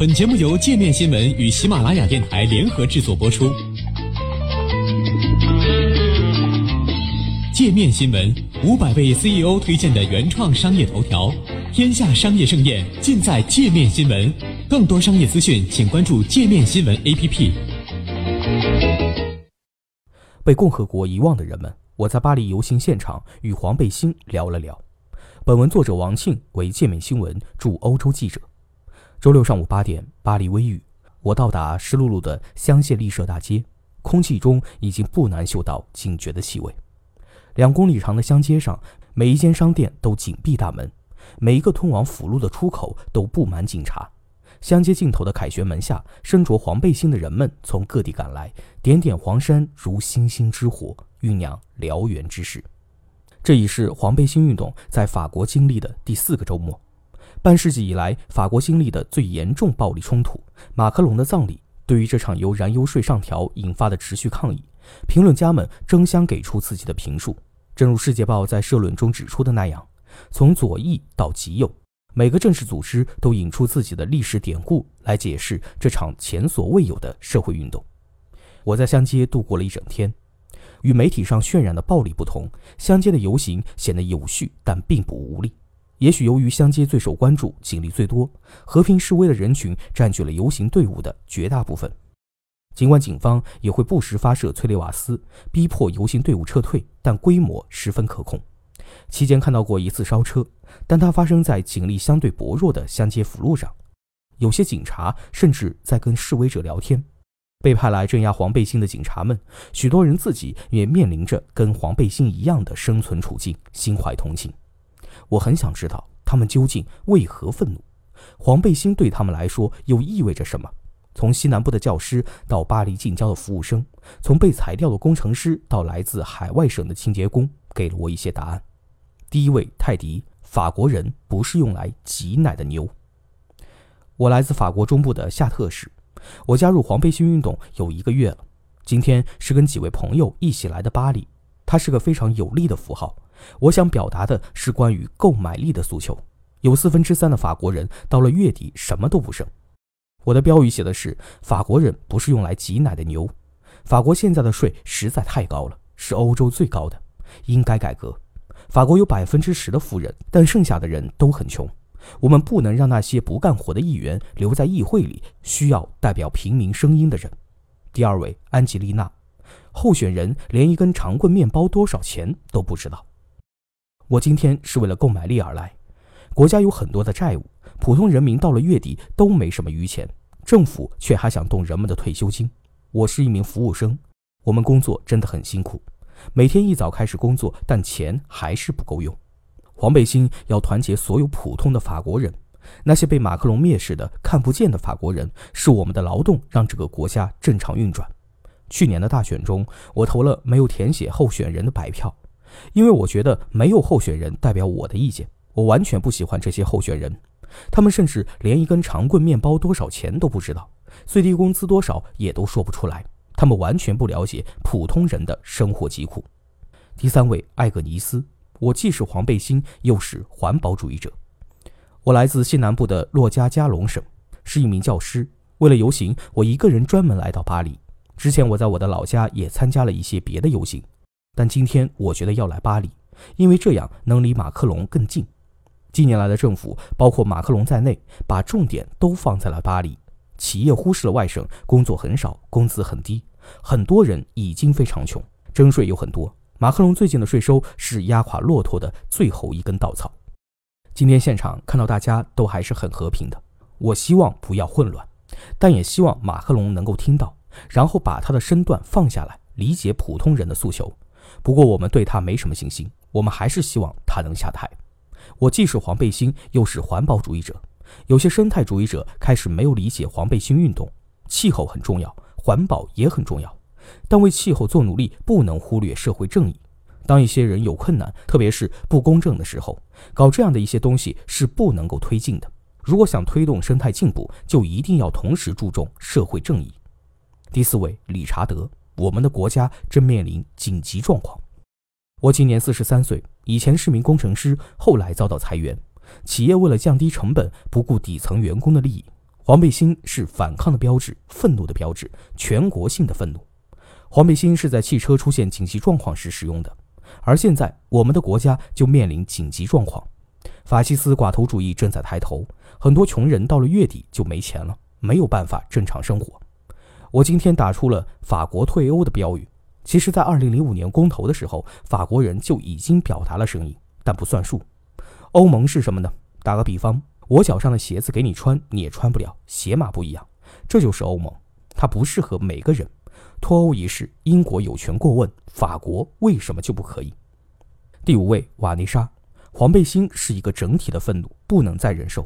本节目由界面新闻与喜马拉雅电台联合制作播出。界面新闻五百位 CEO 推荐的原创商业头条，天下商业盛宴尽在界面新闻。更多商业资讯，请关注界面新闻 APP。被共和国遗忘的人们，我在巴黎游行现场与黄背心聊了聊。本文作者王庆为界面新闻驻欧洲记者。周六上午八点，巴黎微雨，我到达湿漉漉的香榭丽舍大街，空气中已经不难嗅到警觉的气味。两公里长的乡街上，每一间商店都紧闭大门，每一个通往辅路的出口都布满警察。乡街尽头的凯旋门下，身着黄背心的人们从各地赶来，点点黄山如星星之火，酝酿燎原之势。这已是黄背心运动在法国经历的第四个周末。半世纪以来，法国经历的最严重暴力冲突——马克龙的葬礼。对于这场由燃油税上调引发的持续抗议，评论家们争相给出自己的评述。正如《世界报》在社论中指出的那样，从左翼到极右，每个正式组织都引出自己的历史典故来解释这场前所未有的社会运动。我在乡街度过了一整天。与媒体上渲染的暴力不同，乡间的游行显得有序，但并不无力。也许由于乡街最受关注、警力最多，和平示威的人群占据了游行队伍的绝大部分。尽管警方也会不时发射催泪瓦斯，逼迫游行队伍撤退，但规模十分可控。期间看到过一次烧车，但它发生在警力相对薄弱的乡街辅路上。有些警察甚至在跟示威者聊天。被派来镇压黄背心的警察们，许多人自己也面临着跟黄背心一样的生存处境，心怀同情。我很想知道他们究竟为何愤怒，黄背心对他们来说又意味着什么？从西南部的教师到巴黎近郊的服务生，从被裁掉的工程师到来自海外省的清洁工，给了我一些答案。第一位泰迪，法国人不是用来挤奶的牛。我来自法国中部的夏特市，我加入黄背心运动有一个月了。今天是跟几位朋友一起来的巴黎，它是个非常有力的符号。我想表达的是关于购买力的诉求。有四分之三的法国人到了月底什么都不剩。我的标语写的是：“法国人不是用来挤奶的牛。”法国现在的税实在太高了，是欧洲最高的，应该改革。法国有百分之十的富人，但剩下的人都很穷。我们不能让那些不干活的议员留在议会里，需要代表平民声音的人。第二位，安吉丽娜，候选人连一根长棍面包多少钱都不知道。我今天是为了购买力而来。国家有很多的债务，普通人民到了月底都没什么余钱，政府却还想动人们的退休金。我是一名服务生，我们工作真的很辛苦，每天一早开始工作，但钱还是不够用。黄背心要团结所有普通的法国人，那些被马克龙蔑视的、看不见的法国人，是我们的劳动让这个国家正常运转。去年的大选中，我投了没有填写候选人的白票。因为我觉得没有候选人代表我的意见，我完全不喜欢这些候选人，他们甚至连一根长棍面包多少钱都不知道，最低工资多少也都说不出来，他们完全不了解普通人的生活疾苦。第三位，艾格尼斯，我既是黄背心，又是环保主义者。我来自西南部的洛加加隆省，是一名教师。为了游行，我一个人专门来到巴黎。之前我在我的老家也参加了一些别的游行。但今天我觉得要来巴黎，因为这样能离马克龙更近。近年来的政府，包括马克龙在内，把重点都放在了巴黎。企业忽视了外省，工作很少，工资很低，很多人已经非常穷，征税有很多。马克龙最近的税收是压垮骆驼的最后一根稻草。今天现场看到大家都还是很和平的，我希望不要混乱，但也希望马克龙能够听到，然后把他的身段放下来，理解普通人的诉求。不过我们对他没什么信心，我们还是希望他能下台。我既是黄背心，又是环保主义者。有些生态主义者开始没有理解黄背心运动。气候很重要，环保也很重要，但为气候做努力不能忽略社会正义。当一些人有困难，特别是不公正的时候，搞这样的一些东西是不能够推进的。如果想推动生态进步，就一定要同时注重社会正义。第四位，理查德。我们的国家正面临紧急状况。我今年四十三岁，以前是名工程师，后来遭到裁员。企业为了降低成本，不顾底层员工的利益。黄背心是反抗的标志，愤怒的标志，全国性的愤怒。黄背心是在汽车出现紧急状况时使用的，而现在我们的国家就面临紧急状况，法西斯寡头主义正在抬头，很多穷人到了月底就没钱了，没有办法正常生活。我今天打出了法国退欧的标语，其实，在2005年公投的时候，法国人就已经表达了声音，但不算数。欧盟是什么呢？打个比方，我脚上的鞋子给你穿，你也穿不了，鞋码不一样，这就是欧盟，它不适合每个人。脱欧一事，英国有权过问，法国为什么就不可以？第五位，瓦妮莎，黄背心是一个整体的愤怒，不能再忍受。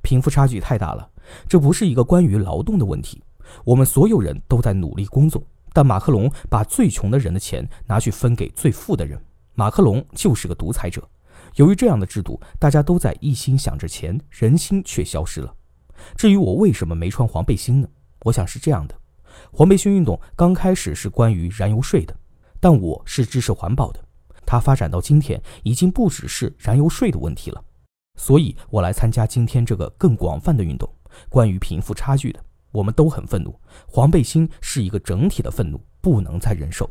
贫富差距太大了，这不是一个关于劳动的问题。我们所有人都在努力工作，但马克龙把最穷的人的钱拿去分给最富的人，马克龙就是个独裁者。由于这样的制度，大家都在一心想着钱，人心却消失了。至于我为什么没穿黄背心呢？我想是这样的。黄背心运动刚开始是关于燃油税的，但我是支持环保的。它发展到今天，已经不只是燃油税的问题了，所以我来参加今天这个更广泛的运动，关于贫富差距的。我们都很愤怒，黄背心是一个整体的愤怒，不能再忍受。